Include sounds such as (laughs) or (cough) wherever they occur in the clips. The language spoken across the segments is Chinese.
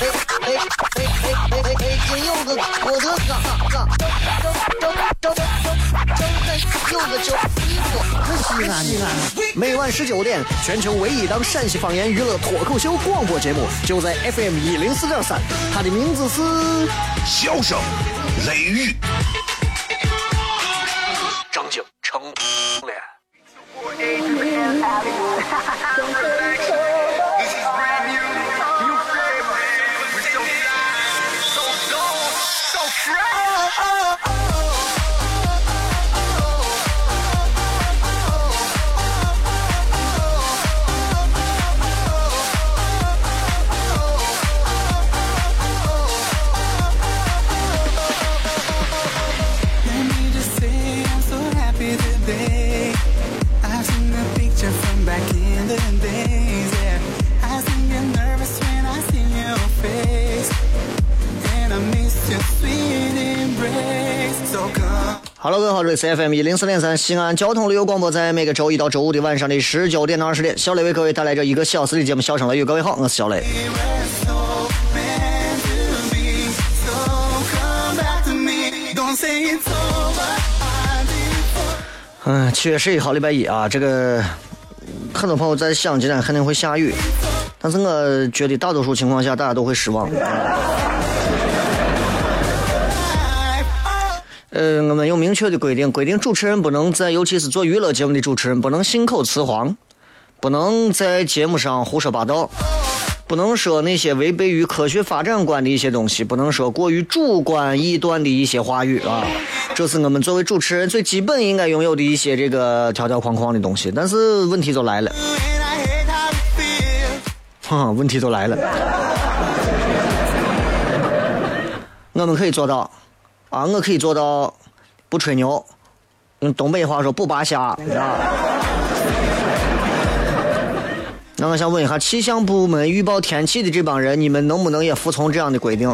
哎哎哎哎哎！金柚子，我的嘎嘎，张张张张张柚子酒，西安西安。每晚十九点，全球唯一档陕西方言娱乐脱口秀广播节目，就在 FM 一零四点三。它的名字是《笑声雷雨》。张景成 Hello，各位好，这里是 FM 一零四点三西安交通旅游广播，在每个周一到周五的晚上的十九点到二十点，小雷为各位带来这一个小时的节目《笑声雷雨》。各位好，我是小雷。嗯，七月十一号礼拜一啊，这个很多朋友在想今天肯定会下雨，但是我觉得大多数情况下大家都会失望。呃，我们有明确的规定，规定主持人不能在，尤其是做娱乐节目的主持人，不能信口雌黄，不能在节目上胡说八道，不能说那些违背于科学发展观的一些东西，不能说过于主观臆断的一些话语啊。这是我们作为主持人最基本应该拥有的一些这个条条框框的东西。但是问题就来了，哈，问题就来了，我们可以做到。啊，我可以做到不吹牛，用东北话说不扒瞎，啊。那我想问一下气象部门预报天气的这帮人，你们能不能也服从这样的规定？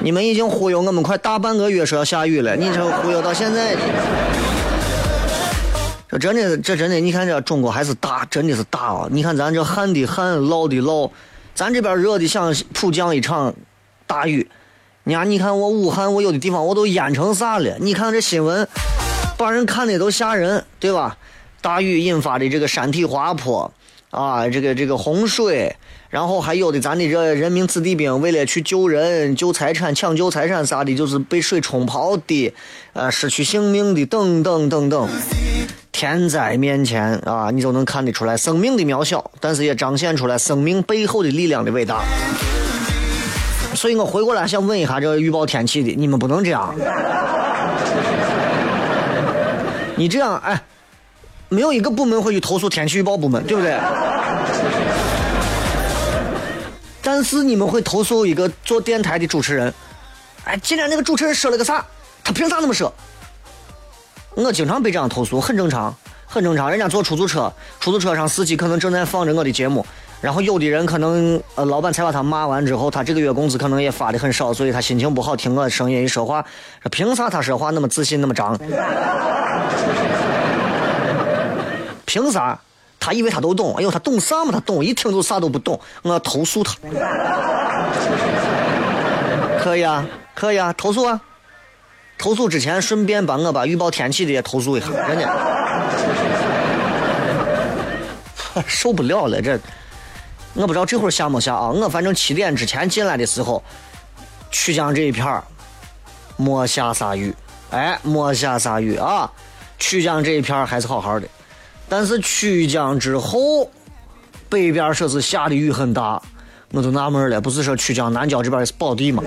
你们已经忽悠我们快大半个月说要下雨了，你这忽悠到现在，这真的这真的，你看这中国还是大，真的是大啊！你看咱这旱的旱，涝的涝，咱这边热的像普降一场。大雨，你看，你看我武汉，我有的地方我都淹成啥了？你看这新闻，把人看的都吓人，对吧？大雨引发的这个山体滑坡，啊，这个这个洪水，然后还有的咱的这人民子弟兵为了去救人、救财产、抢救财产啥的，就是被水冲跑的，呃，失去性命的，等等等等。天灾面前啊，你就能看得出来生命的渺小，但是也彰显出来生命背后的力量的伟大。所以我回过来想问一下，这个预报天气的，你们不能这样。你这样，哎，没有一个部门会去投诉天气预报部门，对不对？但是你们会投诉一个做电台的主持人，哎，今天那个主持人说了个啥？他凭啥那么说？我经常被这样投诉，很正常，很正常。人家坐出租车，出租车上司机可能正在放着我的节目。然后有的人可能，呃，老板才把他骂完之后，他这个月工资可能也发的很少，所以他心情不好，听我声音一说话，凭啥他说话那么自信那么张？凭啥？他以为他都懂？哎呦，他懂啥嘛？他懂，一听就啥都不懂。我要投诉他。可以啊，可以啊，投诉啊。投诉之前顺便帮我把预报天气的也投诉一下，真的。(laughs) 受不了了，这。我不知道这会儿下没下啊？我反正七点之前进来的时候，曲江这一片儿没下啥雨，哎，没下啥雨啊。曲江这一片儿还是好好的，但是曲江之后北边说是下的雨很大，我就纳闷了，不是说曲江南郊这边是宝地吗？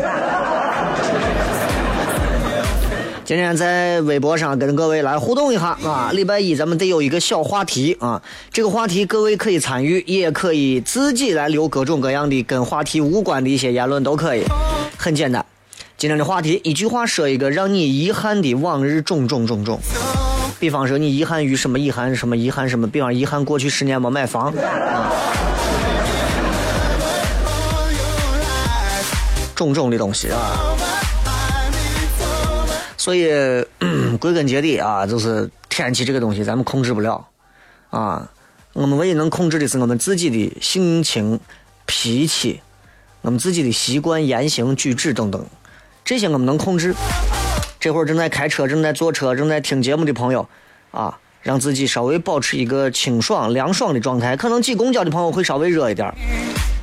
今天在微博上跟各位来互动一下啊！礼拜一咱们得有一个小话题啊，这个话题各位可以参与，也可以自己来留各种各样的跟话题无关的一些言论都可以。很简单，今天的话题一句话说一个让你遗憾的往日种种种种。比方说你遗憾于什么遗憾什么遗憾什么，比方遗憾过去十年没买房啊。种种的东西啊，所以 (clears throat) 归根结底啊，就是天气这个东西咱们控制不了啊。我们唯一能控制的是我们自己的性情、脾气，我们自己的习惯、言行举止等等，这些我们能控制。这会儿正在开车、正在坐车、正在听节目的朋友啊，让自己稍微保持一个清爽、凉爽的状态。可能挤公交的朋友会稍微热一点。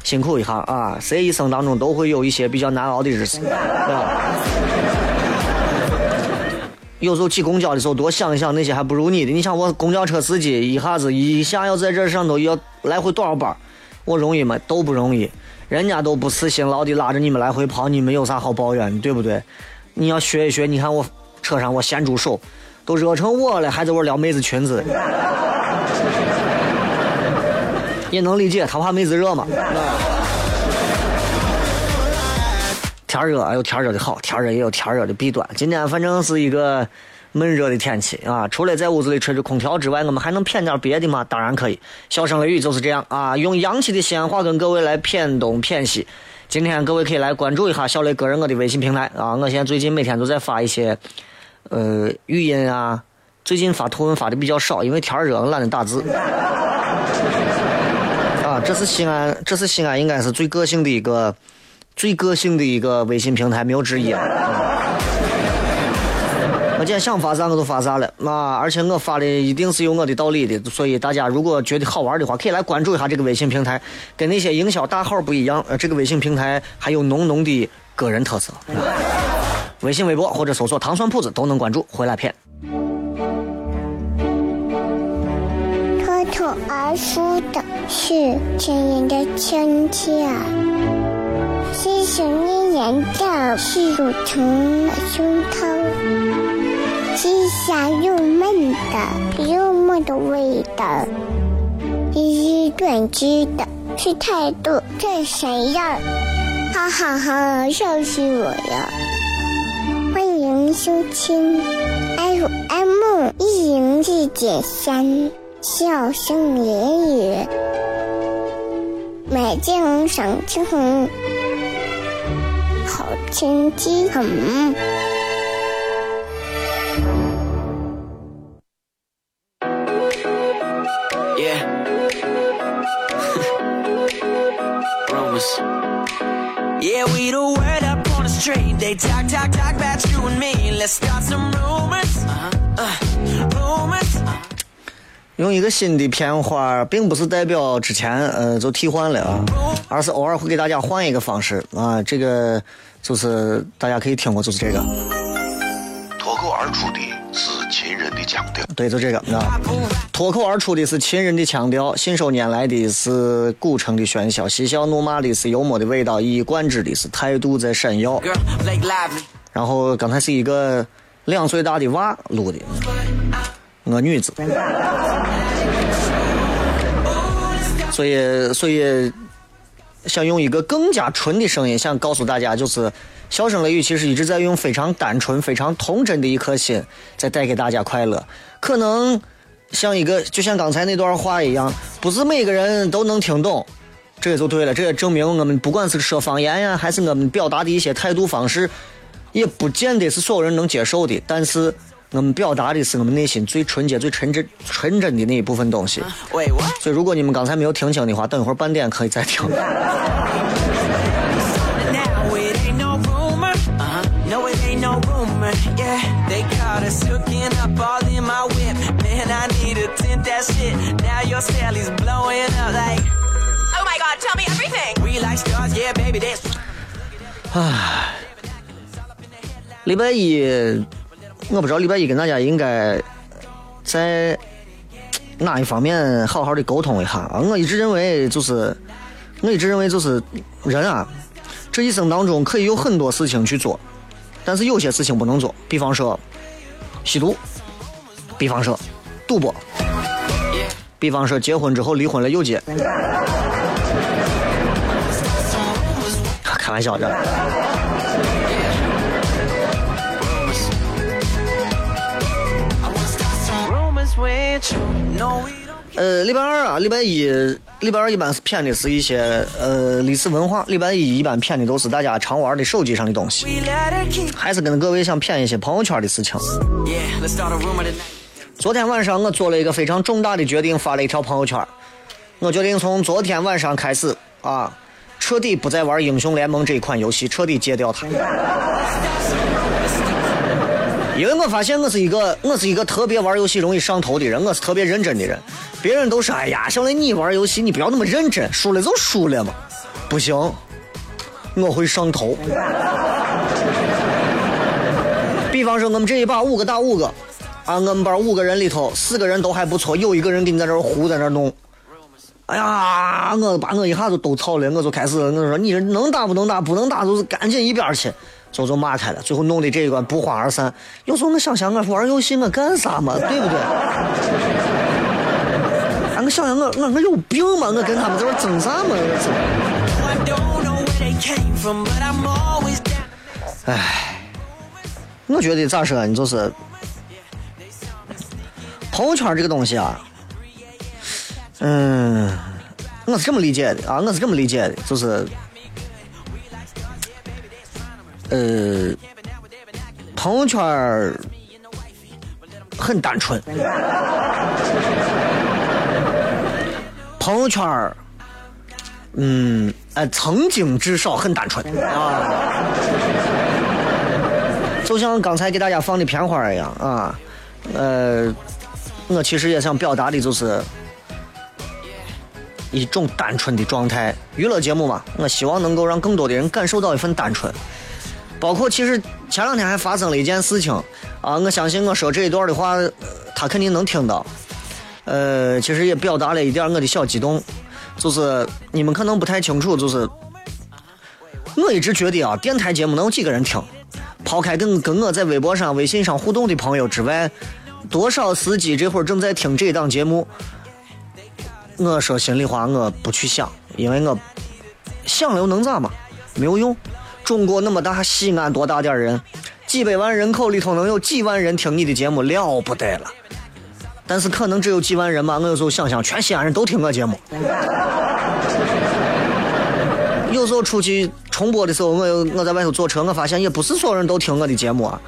辛苦一下啊！谁一生当中都会有一些比较难熬的日子，对吧？有时候挤公交的时候，多想一想那些还不如你的。你想我公交车司机一下子一下要在这上头要来回多少班，我容易吗？都不容易。人家都不辞辛劳的拉着你们来回跑，你们有啥好抱怨的，对不对？你要学一学，你看我车上我咸猪手都热成我了，还在我撩妹子裙子。也能理解，他怕妹子热嘛。天热，哎呦，天热的好，天热也有天热的弊端。今天反正是一个闷热的天气啊，除了在屋子里吹着空调之外，我们还能谝点别的吗？当然可以。小声雷雨就是这样啊，用洋气的西安话跟各位来谝东谝西。今天各位可以来关注一下小雷个人我的微信平台啊，我现在最近每天都在发一些呃语音啊，最近发图文发的比较少，因为天热懒得打字。(laughs) 啊，这是西安，这是西安，应该是最个性的一个、最个性的一个微信平台，没有之一。我今天想发啥我都发啥了，啊，而且我发的一定是有我的道理的，所以大家如果觉得好玩的话，可以来关注一下这个微信平台，跟那些营销大号不一样，呃，这个微信平台还有浓浓的个人特色。微信、微博或者搜索“糖蒜铺子”都能关注，回来片。脱而出的是亲人的亲切，是想念人的是乳虫的胸膛，是香又闷的幽默的味道，是短知的是态度这谁呀，哈哈哈，笑死我了！欢迎收听 FM 一零四点三。笑声言语，美景赏 (laughs) 用一个新的片花，并不是代表之前呃就替换了啊，而是偶尔会给大家换一个方式啊。这个就是大家可以听过，就是这个。脱口而出的是秦人的腔调。对，就这个啊。脱口而出的是秦人的腔调，信手拈来的是古城的喧嚣，嬉笑怒骂的是幽默的味道，一以贯之的是态度在闪耀。然后刚才是一个两岁大的娃录的。我女子，所以所以想用一个更加纯的声音，想告诉大家，就是笑声雷雨其实一直在用非常单纯、非常童真的一颗心，在带给大家快乐。可能像一个，就像刚才那段话一样，不是每个人都能听懂，这也就对了。这也证明我们不管是说方言呀，还是我们表达的一些态度方式，也不见得是所有人能接受的。但是。我们表达的是我们内心最纯洁、最纯真、纯真的那一部分东西。所以，如果你们刚才没有听清的话，等一会儿半点可以再听。唉，礼拜一。我不知道礼拜一跟大家应该在哪一方面好好的沟通一下啊！我一直认为就是，我一直认为就是人啊，这一生当中可以有很多事情去做，但是有些事情不能做。比方说吸毒，比方说赌博，比方说结婚之后离婚了又结，开玩笑的。呃，礼拜二啊，礼拜一，礼拜二一般是骗的是一些呃历史文化，礼拜一一般骗的都是大家常玩的手机上的东西，还是跟各位想骗一些朋友圈的事情。昨天晚上我做了一个非常重大的决定，发了一条朋友圈，我决定从昨天晚上开始啊，彻底不再玩英雄联盟这一款游戏，彻底戒掉它。因为我发现我是一个我是一个特别玩游戏容易上头的人，我是特别认真的人。别人都说：“哎呀，小雷你玩游戏你不要那么认真，输了就输了嘛。”不行，我会上头。比方说我们这一把五个打五个，啊，我们班五个人里头四个人都还不错，有一个人给你在这胡在那弄。哎呀，我把我一下子都操了，我就开始我说你能打不能打，不能打就是赶紧一边去。就就骂开了，最后弄得这一关不欢而散。有时候我想想，我玩游戏我干啥嘛，对不对？(laughs) 俺我想想，我我我有病吗？我跟他们在这争啥嘛？哎，我觉得咋说呢？就是朋友圈这个东西啊，嗯，我是这么理解的啊，我是这么理解的，就是。呃，朋友圈很单纯，朋友圈嗯，呃，曾经至少很单纯啊，就像刚才给大家放的片花一样啊，呃，我其实也想表达的就是一种单纯的状态，娱乐节目嘛，我希望能够让更多的人感受到一份单纯。包括其实前两天还发生了一件事情啊，我相信我说这一段的话，他肯定能听到。呃，其实也表达了一点我的小激动，就是你们可能不太清楚，就是我一直觉得啊，电台节目能有几个人听？抛开跟跟我在微博上、微信上互动的朋友之外，多少司机这会儿正在听这档节目？我说心里话，我不去想，因为我想了又能咋嘛？没有用。中国那么大，西安多大点儿人？几百万人口里头能有几万人听你的节目，了不得了。但是可能只有几万人吧。我有时候想想，全西安人都听我节目。有时候出去重播的时候，我有我在外头坐车，我发现也不是所有人都听我的节目啊，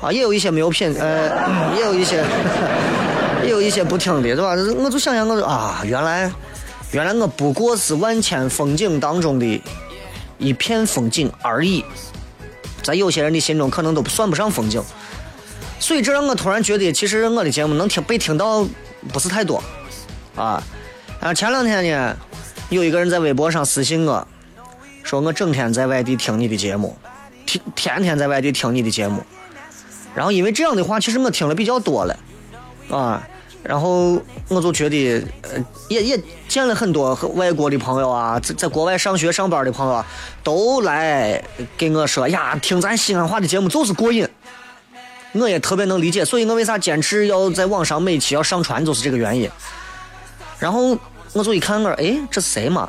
啊，也有一些没有品，呃，(coughs) 也有一些，(coughs) 也有一些不听的，对吧？我就想想，我啊，原来，原来我不过是万千风景当中的。一片风景而已，在有些人的心中可能都算不上风景，所以这让我突然觉得，其实我的节目能听被听到不是太多，啊，啊，前两天呢，有一个人在微博上私信我，说我整天在外地听你的节目，天天天在外地听你的节目，然后因为这样的话，其实我听了比较多了，啊。然后我就觉得，呃，也也见了很多外国的朋友啊，在在国外上学上班的朋友啊，都来跟我说呀，听咱西安话的节目就是过瘾。我也特别能理解，所以我为啥坚持要在网上每期要上传，就是这个原因。然后我就一看，我说，哎，这是谁嘛？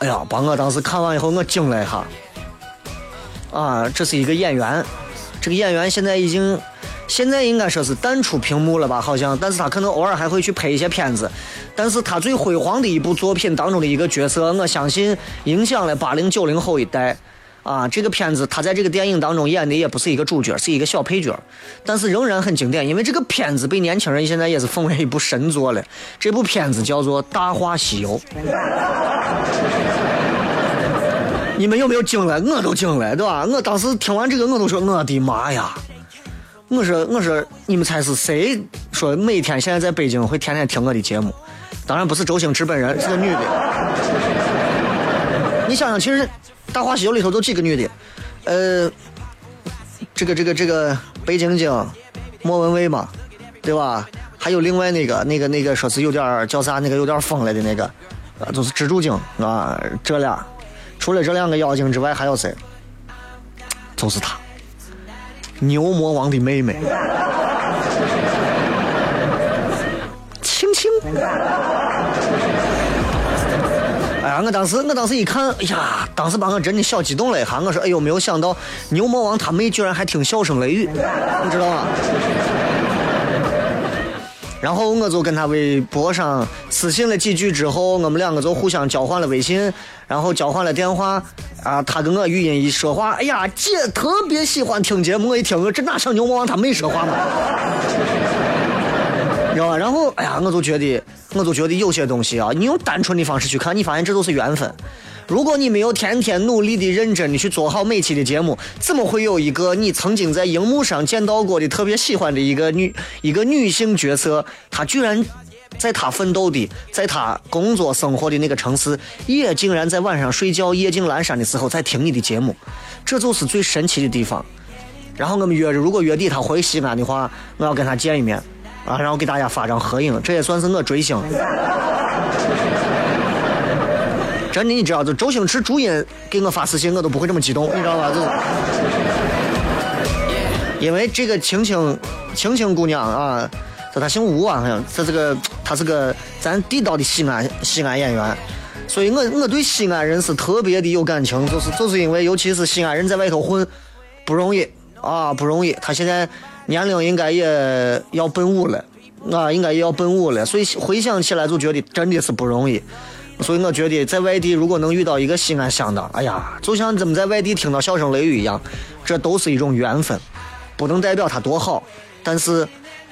哎呀，把我当时看完以后，我惊了一下。啊，这是一个演员，这个演员现在已经。现在应该说是淡出屏幕了吧？好像，但是他可能偶尔还会去拍一些片子。但是他最辉煌的一部作品当中的一个角色，我相信影响了八零九零后一代。啊，这个片子他在这个电影当中演的也不是一个主角，是一个小配角，但是仍然很经典，因为这个片子被年轻人现在也是奉为一部神作了。这部片子叫做《大话西游》。(laughs) 你们有没有惊了？我都惊了，对吧？我当时听完这个，我都说我的妈呀！我说，我说，你们猜是谁说每天现在在北京会天天听我的节目？当然不是周星驰本人，是个女的。(laughs) 你想想，其实《大话西游》里头都几个女的，呃，这个这个这个白晶晶、莫文蔚嘛，对吧？还有另外那个那个那个说是有点叫啥，那个有点疯了的那个，啊，就是蜘蛛精啊。这俩，除了这两个妖精之外，还有谁？就是他。牛魔王的妹妹，青青。哎呀，我当时我当时一看，哎呀，当时把我真的小激动了一下。我说，哎呦，没有想到牛魔王他妹居然还听笑声雷雨，你知道吗？然后我就跟他微博上私信了几句之后，我们两个就互相交换了微信，然后交换了电话。啊，他跟我语音一说话，哎呀，姐特别喜欢听节目。我一听，我这哪像牛魔王他没说话吗？知道吧？然后，哎呀，我就觉得，我就觉得有些东西啊，你用单纯的方式去看，你发现这都是缘分。如果你没有天天努力的、认真的去做好每期的节目，怎么会有一个你曾经在荧幕上见到过的特别喜欢的一个女一个女性角色，她居然？在她奋斗的，在她工作生活的那个城市，也竟然在晚上睡觉夜静阑珊的时候在听你的节目，这就是最神奇的地方。然后我们约着，如果月底他回西安的话，我要跟他见一面，啊，然后给大家发张合影，这也算是我追星。真的，你知道，就周星驰、朱茵给我发私信，我都不会这么激动，你知道吧？就因为这个青青青青姑娘啊。这他姓吴啊，好像这这个她是个咱地道的西安西安演员，所以我我对西安人是特别的有感情，就是就是因为尤其是西安人在外头混不容易啊，不容易。他现在年龄应该也要奔五了，啊，应该也要奔五了，所以回想起来就觉得真的是不容易。所以我觉得在外地如果能遇到一个西安乡的，哎呀，就像咱们在外地听到笑声雷雨一样，这都是一种缘分，不能代表他多好，但是。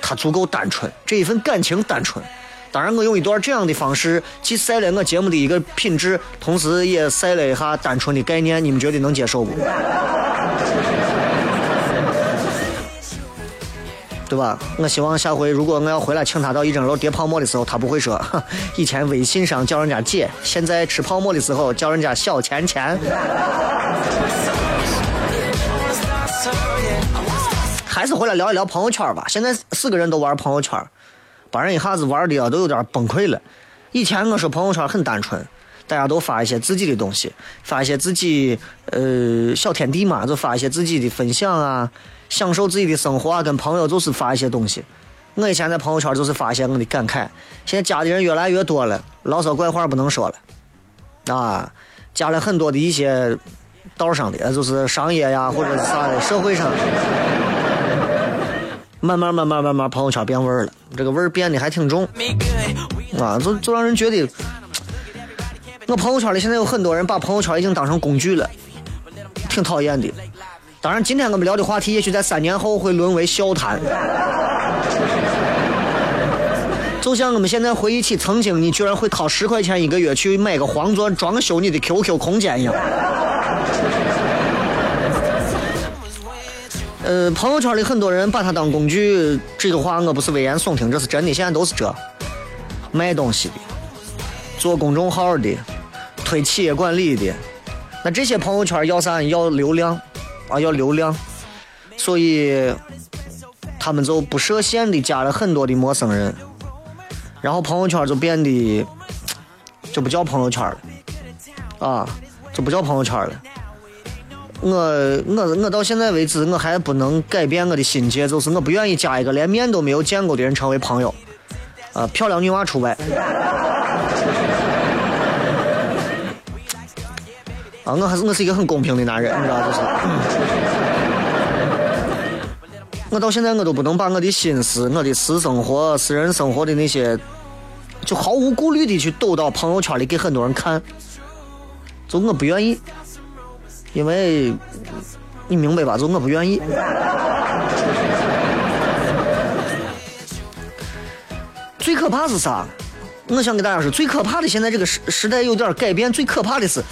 他足够单纯，这一份感情单纯。当然，我用一段这样的方式，既晒了我节目的一个品质，同时也晒了一下单纯的概念。你们觉得能接受不？对吧？我希望下回如果我要回来请他到一整楼叠泡沫的时候，他不会说 (laughs) 以前微信上叫人家姐，现在吃泡沫的时候叫人家小钱钱。(laughs) 还是回来聊一聊朋友圈吧。现在四个人都玩朋友圈，把人一下子玩的啊都有点崩溃了。以前我说朋友圈很单纯，大家都发一些自己的东西，发一些自己呃小天地嘛，就发一些自己的分享啊，享受自己的生活啊，跟朋友就是发一些东西。我以前在朋友圈就是发一些我的感慨。现在加的人越来越多了，牢骚怪话不能说了啊，加了很多的一些道上的，就是商业呀 (laughs) 或者是啥的社会上。慢慢慢慢慢慢，朋友圈变味儿了，这个味儿变得还挺重，啊，就就让人觉得，我朋友圈里现在有很多人把朋友圈已经当成工具了，挺讨厌的。当然，今天我们聊的话题，也许在三年后会沦为笑谈。就像我们现在回忆起曾经，你居然会掏十块钱一个月去买个黄钻装修你的 QQ 空间一样。呃，朋友圈里很多人把它当工具，这个话我不是危言耸听，这是真的，现在都是这，卖东西的，做公众号的，推企业管理的，那这些朋友圈要啥？要流量啊，要流量，所以他们就不设限的加了很多的陌生人，然后朋友圈就变得就不叫朋友圈了，啊，就不叫朋友圈了。我我我到现在为止，我还不能改变我的心结，就是我不愿意加一个连面都没有见过的人成为朋友，啊，漂亮女娃除外。啊，我还是我是一个很公平的男人，你知道就是。我到现在我都不能把我的心思、我的私生活、私人生活的那些，就毫无顾虑的去抖到朋友圈里给很多人看，就我不愿意。因为你明白吧？就我不愿意。最可怕是啥？我想给大家说，最可怕的现在这个时时代有点改变。最可怕的是，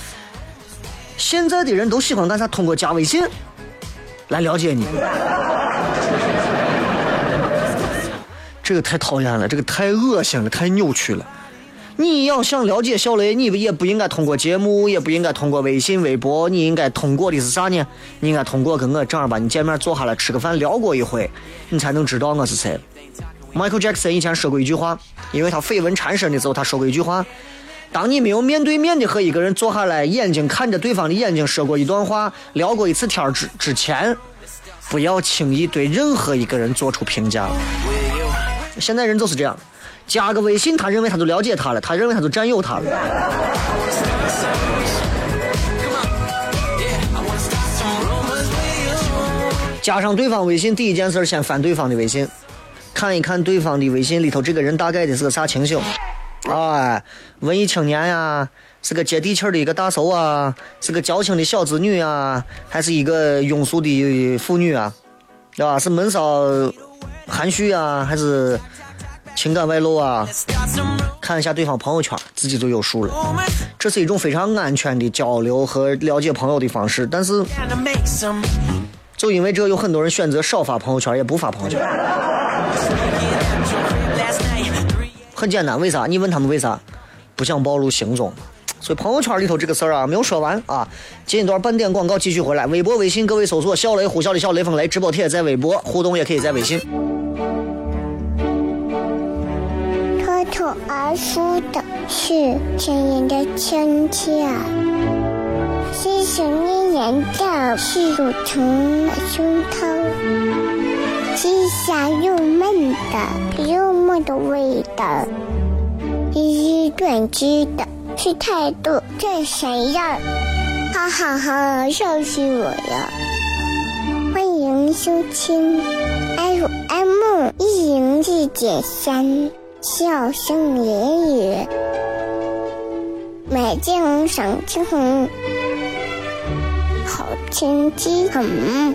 现在的人都喜欢干啥？通过加微信来了解你。这个太讨厌了，这个太恶心了，太扭曲了。你要想了解小雷，你也不应该通过节目，也不应该通过微信、微博，你应该通过的是啥呢？你应该通过跟我正儿八经见面坐下来吃个饭聊过一回，你才能知道我是谁。Michael Jackson 以前说过一句话，因为他绯闻缠身的时候，他说过一句话：当你没有面对面的和一个人坐下来，眼睛看着对方的眼睛说过一段话，聊过一次天之之前，不要轻易对任何一个人做出评价。现在人就是这样。加个微信，他认为他就了解他了，他认为他就占有他了。加上对方微信，第一件事先翻对方的微信，看一看对方的微信里头，这个人大概的是个啥情形？哎，文艺青年呀，是个接地气的一个大叔啊，是个矫情的小资女啊，还是一个庸俗的妇女啊？对吧？是闷骚、含蓄啊，还是情感外露啊？看一下对方朋友圈，自己就有数了。这是一种非常安全的交流和了解朋友的方式，但是就因为这，有很多人选择少发朋友圈，也不发朋友圈。很简单，为啥？你问他们为啥？不想暴露行踪。所以朋友圈里头这个事儿啊，没有说完啊。进一段半点广告，继续回来。微博、微信，各位搜索“小雷”呼啸的小雷锋雷直播帖，在微博互动也可以在微信。脱脱而出的是亲人的亲切，细细绵绵的是乳虫的胸膛，细香又闷的幽默的味道，一日断句的。是态度，这谁呀？哈哈哈，笑死我了！欢迎收听 FM 一零四点三，笑声言语，美景赏青红，好天气很。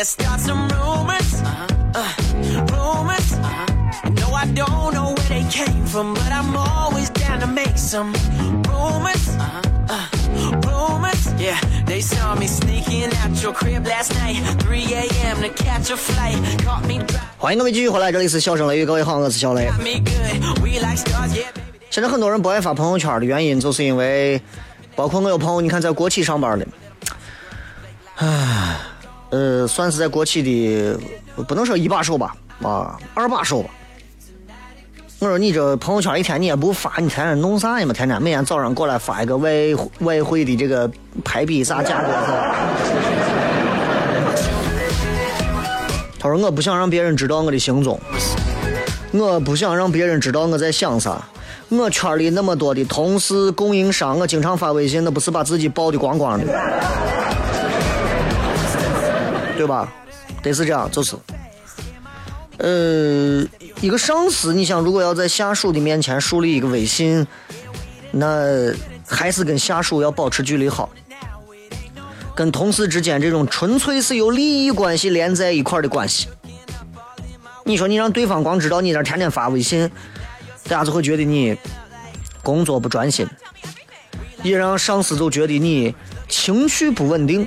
Let's start some rumors. Uh-huh. Uh, rumors. Uh-huh. No, I don't know where they came from, but I'm always down to make some rumors. Uh-huh. Uh, rumors. Yeah, they saw me sneaking out your crib last night. 3 a.m. to catch a flight. Caught me driving. 欢迎各位继续回来，这里是笑声雷雨，各位好，我是小雷。现在很多人不爱发朋友圈的原因，就是因为，包括我有朋友，你看在国企上班的，唉，呃，算是在国企的，不能说一把手吧，啊，二把手吧。我说你这朋友圈一天你也不发，你天天弄啥呀嘛？天天每天早上过来发一个外外汇的这个排比啥价格？他说我不想让别人知道我的行踪，我不想让别人知道我在想啥。我圈里那么多的同事、供应商，我经常发微信，那不是把自己曝的光光的，对吧？得是这样，就是，呃，一个上司，你想，如果要在下属的面前树立一个威信，那还是跟下属要保持距离好。跟同事之间这种纯粹是由利益关系连在一块的关系，你说你让对方光知道你在天天发微信。大家就会觉得你工作不专心，也让上司就觉得你情绪不稳定。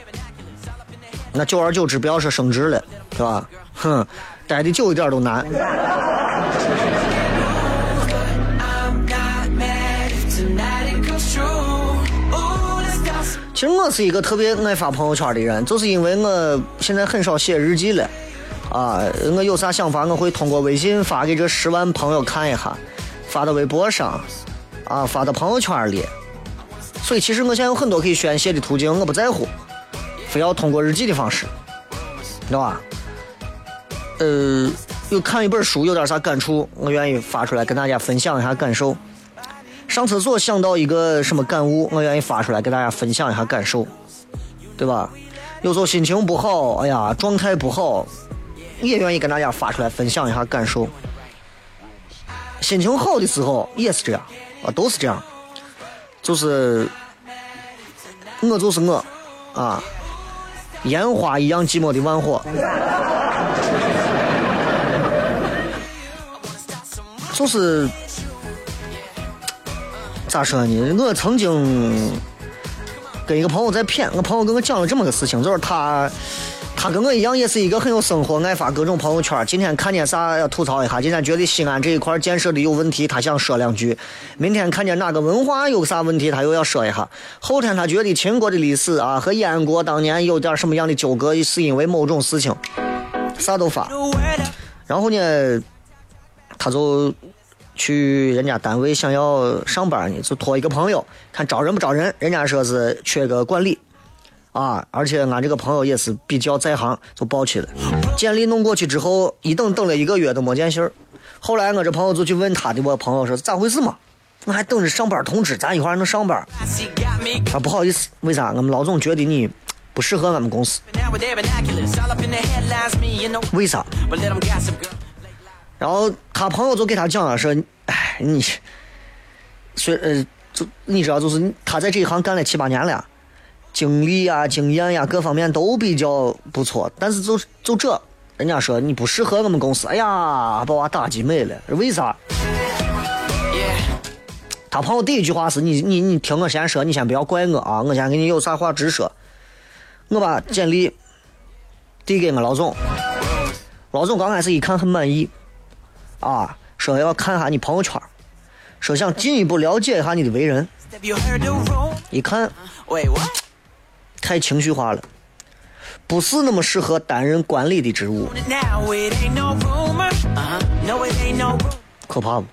那久而久之，不要说升职了，是吧？哼，待的久一点都难。其实我是一个特别爱发朋友圈的人，就是因为我现在很少写日记了。啊，我有啥想法，我会通过微信发给这十万朋友看一下，发到微博上，啊，发到朋友圈里。所以其实我现在有很多可以宣泄的途径，我不在乎，非要通过日记的方式，知道吧？呃，有看一本书，有点啥感触，我愿意发出来跟大家分享一下感受。上厕所想到一个什么感悟，我愿意发出来跟大家分享一下感受，对吧？有时候心情不好，哎呀，状态不好，也愿意跟大家发出来分享一下感受。心情好的时候也是这样，啊，都是这样，就是我就是我，啊，烟花一样寂寞的万火。就是咋说呢？我曾经跟一个朋友在谝，我朋友跟我讲了这么个事情，就是他他跟我一样，也是一个很有生活、爱发各种朋友圈。今天看见啥要吐槽一下，今天觉得西安这一块建设的有问题，他想说两句；明天看见哪个文化有啥问题，他又要说一下；后天他觉得秦国的历史啊和燕国当年有点什么样的纠葛，是因为某种事情，啥都发。然后呢，他就去人家单位想要上班呢，就托一个朋友看招人不招人，人家说是缺个管理。啊！而且俺这个朋友也是比较在行，就报去了。简历弄过去之后，一等等了一个月都没见信儿。后来我这朋友就去问他的我朋友说咋回事嘛？我还等着上班通知，咱一会儿能上班。啊不好意思，为啥？我们老总觉得你不适合俺们公司。为啥？然后他朋友就给他讲了说，哎，你，虽呃，就你知道，就是他在这一行干了七八年了。经历呀、经验呀，各方面都比较不错，但是就就这，人家说你不适合我们公司。哎呀，把我打击没了，为啥？他朋友第一句话是你你你听我先说，你先不要怪我啊，我先给你有啥话直说。我把简历递给我老总，老总刚开始一看很满意，啊，说要看下你朋友圈，说想进一步了解一下你的为人，一看。太情绪化了，不是那么适合担任管理的职务。可怕不？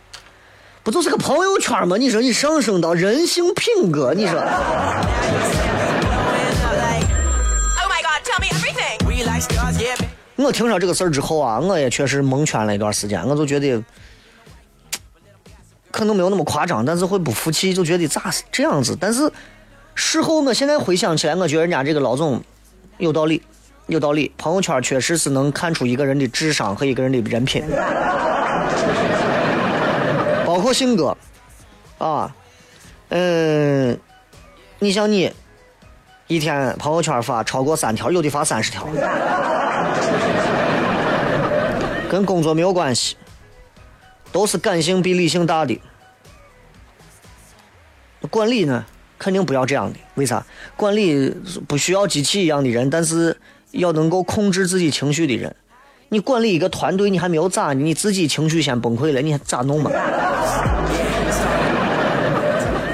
不就是个朋友圈吗？你说你上升到人性品格，你说？我听说这个事儿之后啊，我也确实蒙圈了一段时间，我就觉得可能没有那么夸张，但是会不服气，就觉得咋是这样子？但是。事后，我现在回想起来，我觉得人家这个老总有道理，有道理。朋友圈确实是能看出一个人的智商和一个人的人品，包括性格啊。嗯，你像你，一天朋友圈发超过三条，有的发三十条，跟工作没有关系，都是感性比理性大的。管理呢？肯定不要这样的，为啥？管理不需要机器一样的人，但是要能够控制自己情绪的人。你管理一个团队，你还没有咋，你自己情绪先崩溃了，你还咋弄嘛？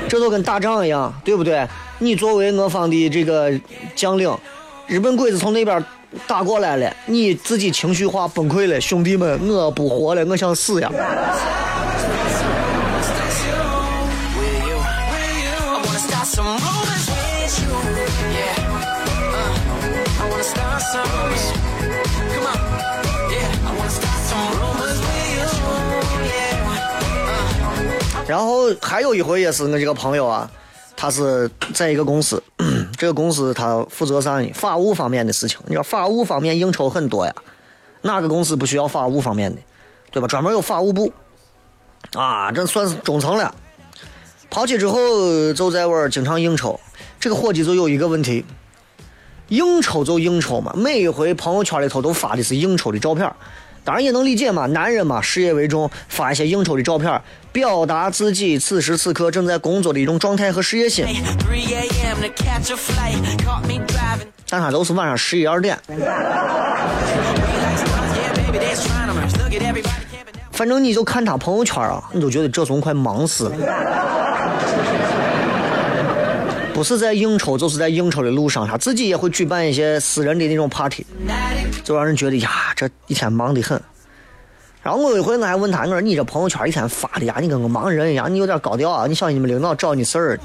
这都跟打仗一样，对不对？你作为我方的这个将领，日本鬼子从那边打过来了，你自己情绪化崩溃了，兄弟们，我不活了，我想死呀！然后还有一回也是我这个朋友啊，他是在一个公司，(clears throat) 这个公司他负责啥呢？法务方面的事情。你知道法务方面应酬很多呀，哪个公司不需要法务方面的，对吧？专门有法务部，啊，这算是中层了。跑去之后就在玩经常应酬，这个伙计就有一个问题，应酬就应酬嘛，每一回朋友圈里头都发的是应酬的照片。当然也能理解嘛，男人嘛，事业为重，发一些应酬的照片，表达自己此时此刻正在工作的一种状态和事业心。但他都是晚上十一二点。反正你就看他朋友圈啊，你都觉得这怂快忙死了。不是在应酬，就是在应酬的路上，他自己也会举办一些私人的那种 party，就让人觉得呀，这一天忙得很。然后我有一回我还问他，我说你这朋友圈一天发的呀，你跟个忙人一样，你有点高调啊，你小心你们领导找你事儿。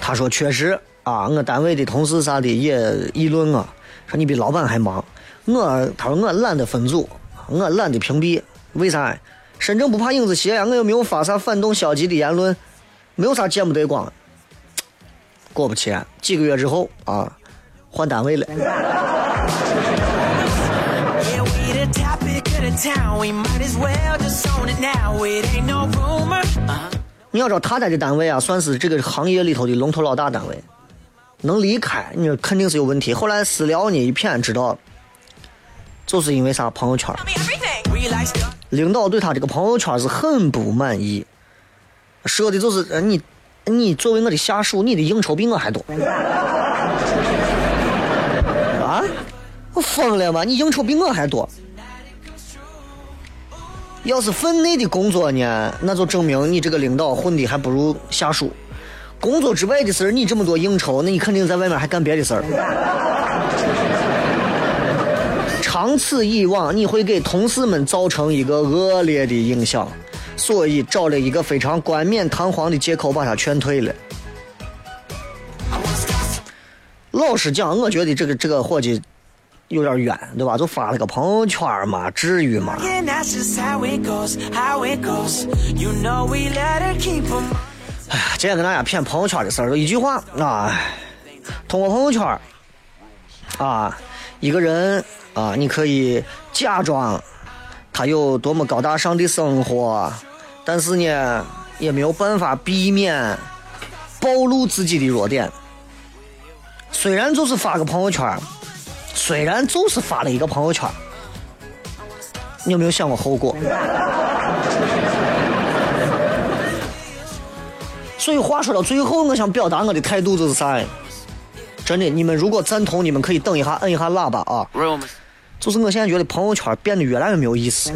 他说确实啊，我单位的同事啥的也议论我，说你比老板还忙。我他说我懒得分组，我懒得屏蔽，为啥？身正不怕影子斜呀，我又没有发啥反动消极的言论。没有啥见不得光，果不其然，几个月之后啊，换单位了。(laughs) 你要知道，他在的单位啊，算是这个行业里头的龙头老大单位，能离开，你说肯定是有问题。后来私聊呢，一片知道，就是因为啥朋友圈.领导对他这个朋友圈是很不满意，说的就是呃你，你作为我的下属，你的应酬比我还多。(laughs) 啊？我疯了吗？你应酬比我还多。要是分内的工作呢，那就证明你这个领导混的还不如下属。工作之外的事儿，你这么多应酬，那你肯定在外面还干别的事儿。长此以往，你会给同事们造成一个恶劣的影响，所以找了一个非常冠冕堂皇的借口把他劝退了。老实讲，我觉得这个这个伙计有点冤，对吧？就发了个朋友圈嘛，至于吗 keep 'em. 今天跟大家骗朋友圈的事儿，就一句话啊，通过朋友圈啊，一个人啊，你可以假装他有多么高大上的生活，但是呢，也没有办法避免暴露自己的弱点。虽然就是发个朋友圈，虽然就是发了一个朋友圈，你有没有想过后果？所以话说到最后，我想表达我的态度就是啥？真的，你们如果赞同，你们可以等一下，摁一下喇叭啊。就是我现在觉得朋友圈变得越来越没有意思。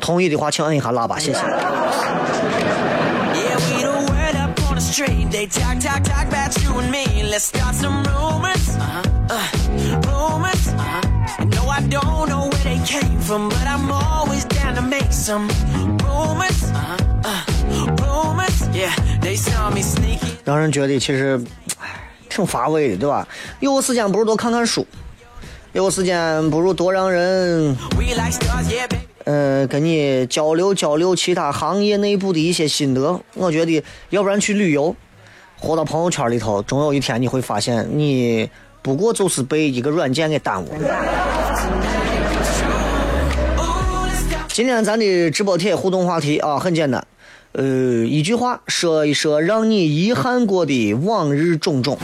同意的话，请摁一下喇叭，谢谢。Yeah, we the word up on the street. They talk, talk, talk about you and me. Let's start some rumors. Uh, rumors. No, I don't know where they came from, but I'm always down to make some rumors. Uh, rumors. Yeah, they saw me sneaking. 让人觉得其实，唉，挺乏味的，对吧？有时间不如多看看书，有时间不如多让人嗯，跟你交流交流其他行业内部的一些心得。我觉得，要不然去旅游，活到朋友圈里头，总有一天你会发现，你不过就是被一个软件给耽误了。今天咱的直播贴互动话题啊，很简单，呃，一句话说一说让你遗憾过的往日种种。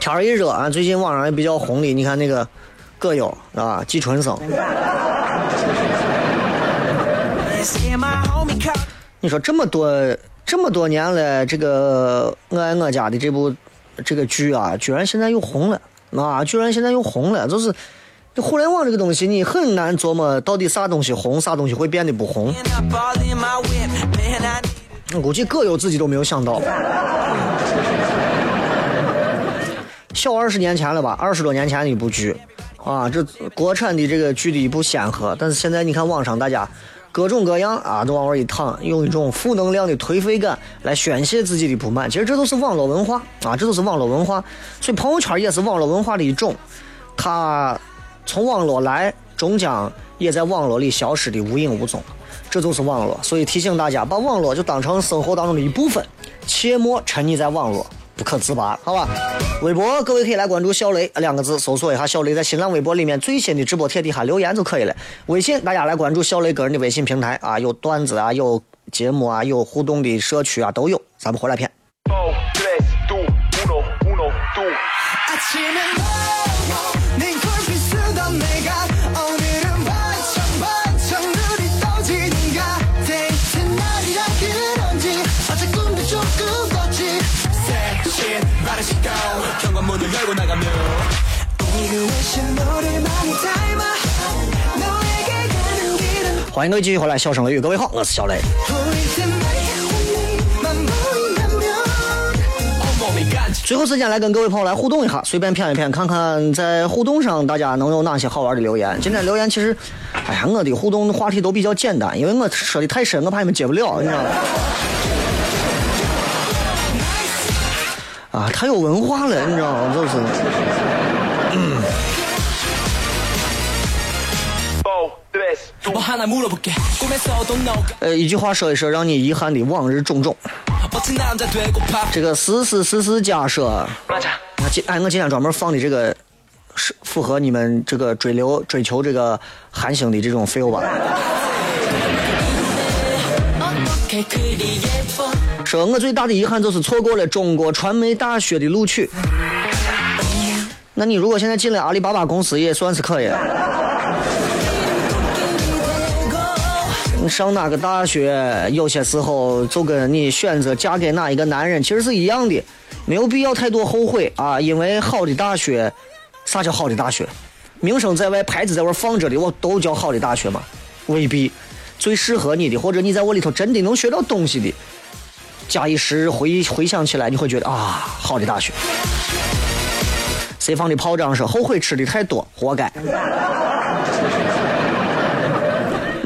天儿一热啊，最近网上也比较红的，你看那个葛优啊，季春生，你说这么多这么多年了，这个我爱我家的这部这个剧啊，居然现在又红了。啊！居然现在又红了，就是这互联网这个东西，你很难琢磨到底啥东西红，啥东西会变得不红。我估计葛优自己都没有想到。(laughs) 小二十年前了吧，二十多年前的一部剧，啊，这国产的这个剧的一部先河。但是现在你看网上大家各种各样啊，都往那一躺，用一种负能量的颓废感来宣泄自己的不满。其实这都是网络文化啊，这都是网络文化。所以朋友圈也是网络文化的一种，它从网络来，终将也在网络里消失的无影无踪。这就是网络，所以提醒大家，把网络就当成生活当中的一部分，切莫沉溺在网络不可自拔，好吧？微博各位可以来关注小雷两个字，搜索一下小雷，在新浪微博里面最新的直播帖底下留言就可以了。微信大家来关注小雷个人的微信平台啊，有段子啊，有节目啊，有互动的社区啊，都有。咱们回来片。4, 3, 2, 1, 1, 2. 欢迎各位继续回来笑声雷雨。各位好我是小雷。最后时间来跟各位朋友来互动一下随便骗一骗看看在互动上大家能有哪些好玩的留言。今天留言其实哎呀我的互动话题都比较简单因为我说的太深我怕你们接不了你知道吗？啊太有文化了你知道吗？就是呃一句话说一说让你遗憾的往日种种这个四四四四假设。我今哎我今天专门放的这个是符合你们这个追流追求这个韩星的这种 feel 吧。说我最大的遗憾就是错过了中国传媒大学的录取。那你如果现在进了阿里巴巴公司也算是可以。上哪个大学，有些时候就跟你选择嫁给哪一个男人其实是一样的，没有必要太多后悔啊。因为好的大学，啥叫好的大学？名声在外，牌子在外放着的，我都叫好的大学吗？未必。最适合你的，或者你在我里头真的能学到东西的，假一时回回想起来，你会觉得啊，好的大学。谁放的炮仗说后悔吃的太多，活该。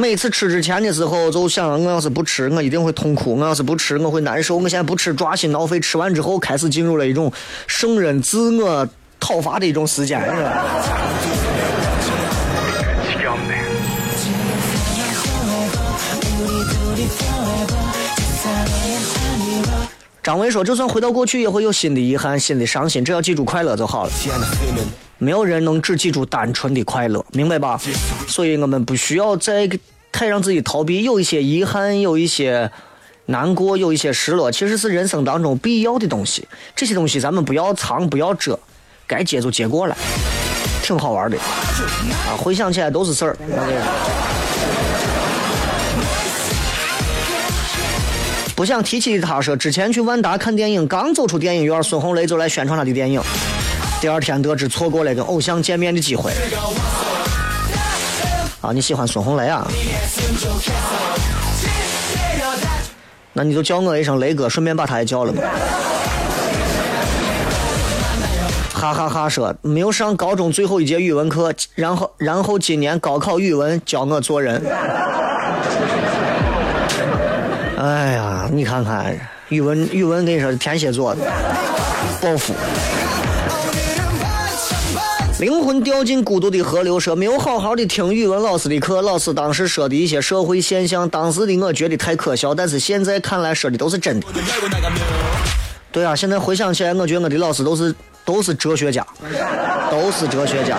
每次吃之前的时候，就想我要是不吃，我一定会痛苦；我要是不吃，我会难受。我现在不吃，抓心挠肺。吃完之后，开始进入了一种圣人自我讨伐的一种时间。张伟说：“就算回到过去，也会有新的遗憾、新的伤心，只要记住快乐就好了。没有人能只记住单纯的快乐，明白吧？所以我们不需要再太让自己逃避，有一些遗憾，有一些难过，有一些失落，其实是人生当中必要的东西。这些东西咱们不要藏，不要遮，该接就接过来，挺好玩的啊！回想起来都是事儿。”不想提起的他说，之前去万达看电影，刚走出电影院，孙红雷就来宣传他的电影。第二天得知错过了跟偶像见面的机会。啊，你喜欢孙红雷啊？那你就叫我一声雷哥，顺便把他也叫了吧。哈哈哈！说没有上高中最后一节语文课，然后然后今年高考语文教我做人。哎呀，你看看语文，语文跟你说天蝎座的报复，灵魂掉进孤独的河流，说没有好好的听语文老师的课，老师当时说的一些社会现象，当时的我觉得太可笑，但是现在看来说的都是真的。对啊，现在回想起来，我觉得我的老师都是都是哲学家，都是哲学家。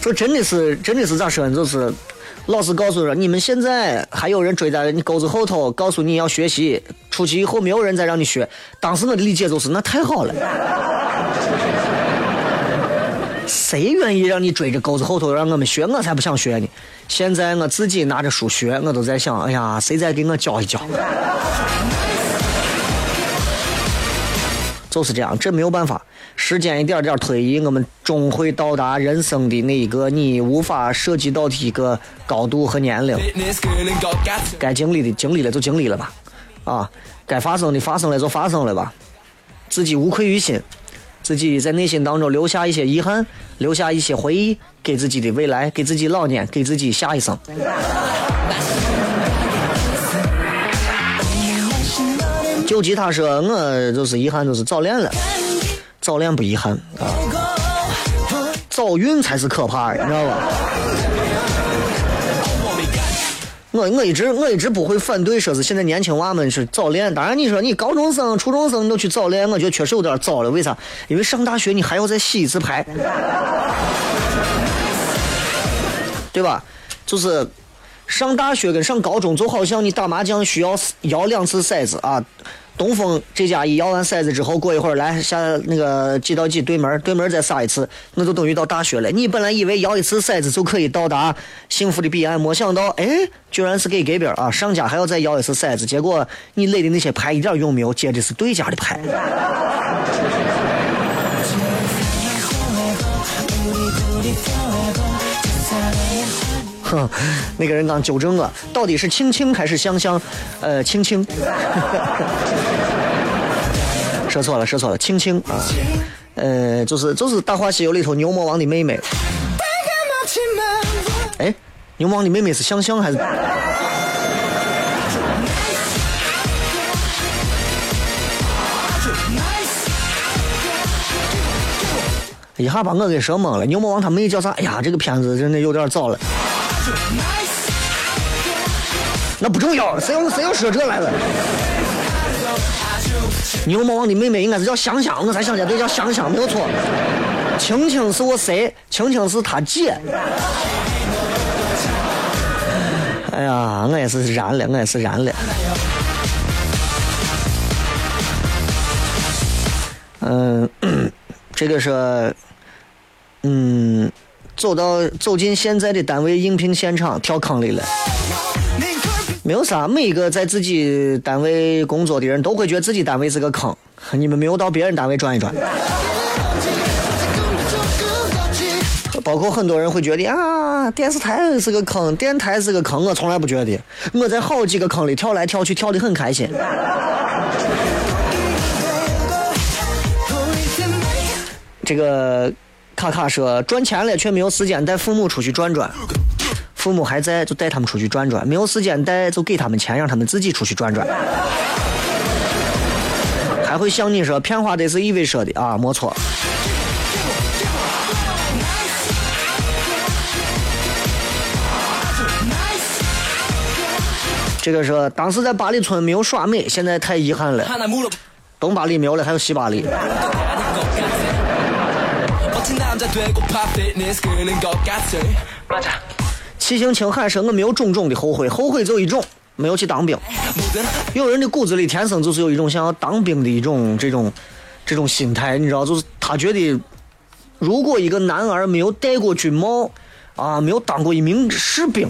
说真的是，真的是咋说呢？就是。老师告诉说，你们现在还有人追在你钩子后头，告诉你要学习，出去以后没有人再让你学。当时我的理解就是，那太好了。谁愿意让你追着钩子后头让我们学？我才不想学呢。现在我自己拿着书学，我都在想，哎呀，谁再给我教一教？就是这样，这没有办法。时间一点点推移，我们终会到达人生的那一个你无法涉及到的一个高度和年龄。该经历的经历了就经历了吧，啊，该发生的发生了就发生了吧。自己无愧于心，自己在内心当中留下一些遗憾，留下一些回忆，给自己的未来，给自己老年，给自己下一生。就吉他说：“我就是遗憾，就是早恋了。早恋不遗憾啊，早孕才是可怕的，你知道吧？我我一直我一直不会反对，说是现在年轻娃们是早恋。当然，你说你高中生、初中生都去早恋，我觉得确实有点早了。为啥？因为上大学你还要再洗一次牌，对吧？就是上大学跟上高中，就好像你打麻将需要摇两次骰子啊。”东风这家一摇完骰子之后，过一会儿来下那个几到几对门，对门再撒一次，那就等于到大学了。你本来以为摇一次骰子就可以到达幸福的彼岸，没想到，哎，居然是给隔壁啊！上家还要再摇一次骰子，结果你垒的那些牌一点用没有，接的是对家的牌。哼，(laughs) 那个人刚纠正了，到底是青青还是香香？呃，青青。(laughs) 说错了，说错了，青青啊。呃，就是就是《大话西游》里头牛魔王的妹妹。哎，牛魔王的妹妹是香香还是？一下把我给说懵了。牛魔王他妹叫啥？哎呀，这个片子真的有点早了。那不重要，谁要谁要说这来了？牛魔王的妹妹应该是叫香香，我才想起来，对，叫香香，没有错。青青是我谁？青青是他姐。哎呀，我也是燃了，我也是燃了。嗯，这个是，嗯，走到走进现在的单位应聘现场，跳坑里了。没有啥，每一个在自己单位工作的人都会觉得自己单位是个坑。你们没有到别人单位转一转？包括很多人会觉得啊，电视台是个坑，电台是个坑，我从来不觉得。我在好几个坑里跳来跳去，跳得很开心。这个卡卡说赚钱了，却没有时间带父母出去转转。父母还在，就带他们出去转转；没有时间带，就给他们钱，让他们自己出去转转。还会像你说，骗话的是以为说的啊，没错。这个说当时在八里村没有耍美，现在太遗憾了。东八里没有了，还有西八里。七星青海说我没有种种的后悔，后悔就一种，没有去当兵。有人的骨子里天生就是有一种想要当兵的一种这种这种心态，你知道，就是他觉得，如果一个男儿没有戴过军帽，啊，没有当过一名士兵，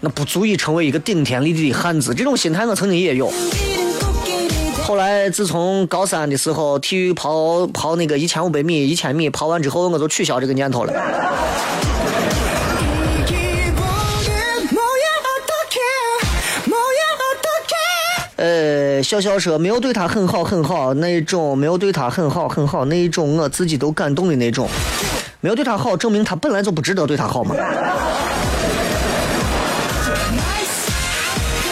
那不足以成为一个顶天立地的汉子。这种心态我曾经也有。后来自从高三的时候，体育跑跑那个一千五百米、一千米跑完之后，我就取消这个念头了。呃，笑笑说没有对他很好很好那一种，没有对他很好很好那一种，我自己都感动的那种。没有对他好，证明他本来就不值得对他好嘛。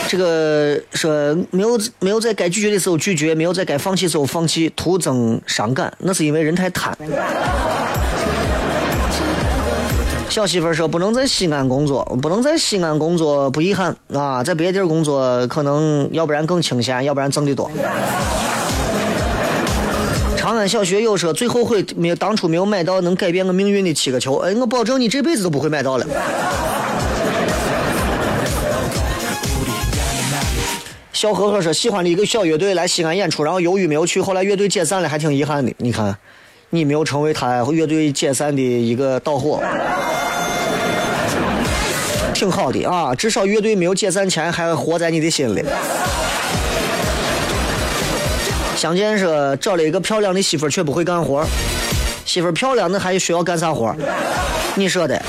这个说没有没有在该拒绝的时候拒绝，没有在该放弃的时候放弃，徒增伤感，那是因为人太贪。小媳妇说不能在西安工作，不能在西安工作不遗憾啊，在别地儿工作可能要不然更清闲，要不然挣得多。长安小学又说最后悔没有当初没有买到能改变我命运的七个球，哎，我保证你这辈子都不会买到了。小何何说喜欢的一个小乐队来西安演出，然后由于没有去，后来乐队解散了，还挺遗憾的。你看，你没有成为他乐队解散的一个导火，(laughs) 挺好的啊，至少乐队没有解散前还活在你的心里。相见说找了一个漂亮的媳妇，却不会干活。媳妇漂亮，那还需要干啥活？你说的。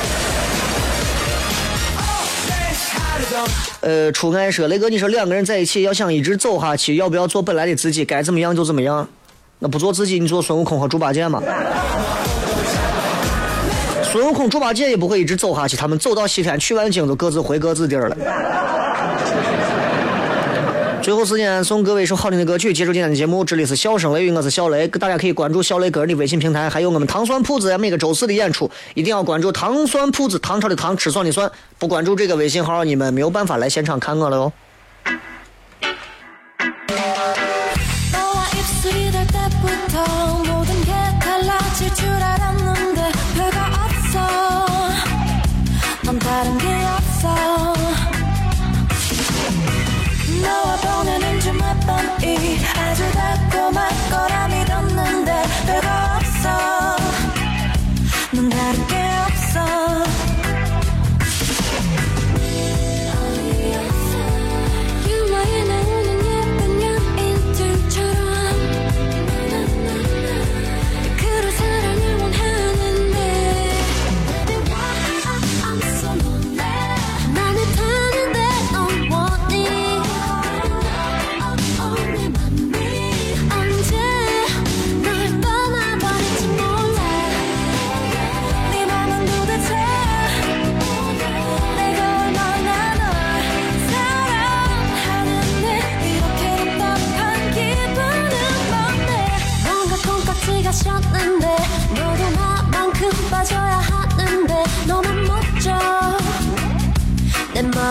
呃，初爱说雷哥，你说两个人在一起要想一直走下去，要不要做本来的自己？该怎么样就怎么样。那不做自己，你做孙悟空和猪八戒吗？孙悟空、猪八戒也不会一直走下去，他们走到西天取完经，就各自回各自地儿了。最后时间送各位一首好听的歌曲，结束今天的节目。这里是笑声雷雨，我是小雷，大家可以关注小雷个人的微信平台，还有我们糖蒜铺子每个周四的演出，一定要关注糖蒜铺子，唐朝的糖，吃蒜的蒜。不关注这个微信号，你们没有办法来现场看我了哟。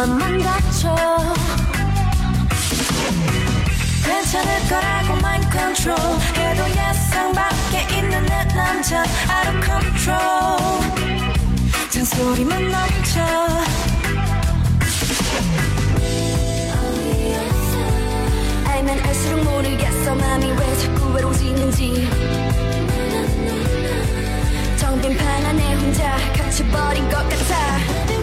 마음만 다쳐 괜찮을 거라고 mind control. 해도 예상 밖에 있는 내 남자 out of control. 잔소리만 넘쳐. 알면 알수록 모르겠어 맘이 왜 자꾸 외로워지는지. 정빈 방 안에 혼자 갇혀버린 것 같아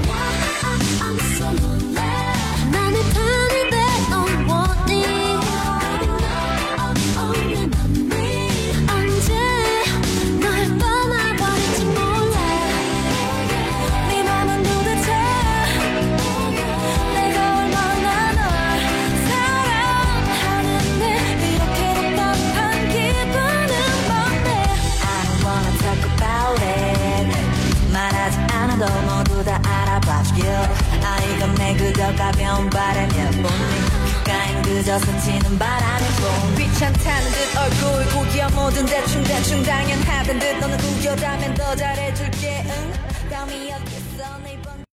그저 가벼운 바람일 뿐 귓가엔 그저 스치는 바람일 뿐 귀찮다는 듯 얼굴 구겨 뭐든 대충대충 당연하던 듯. 너는 구겨다면 더 다음이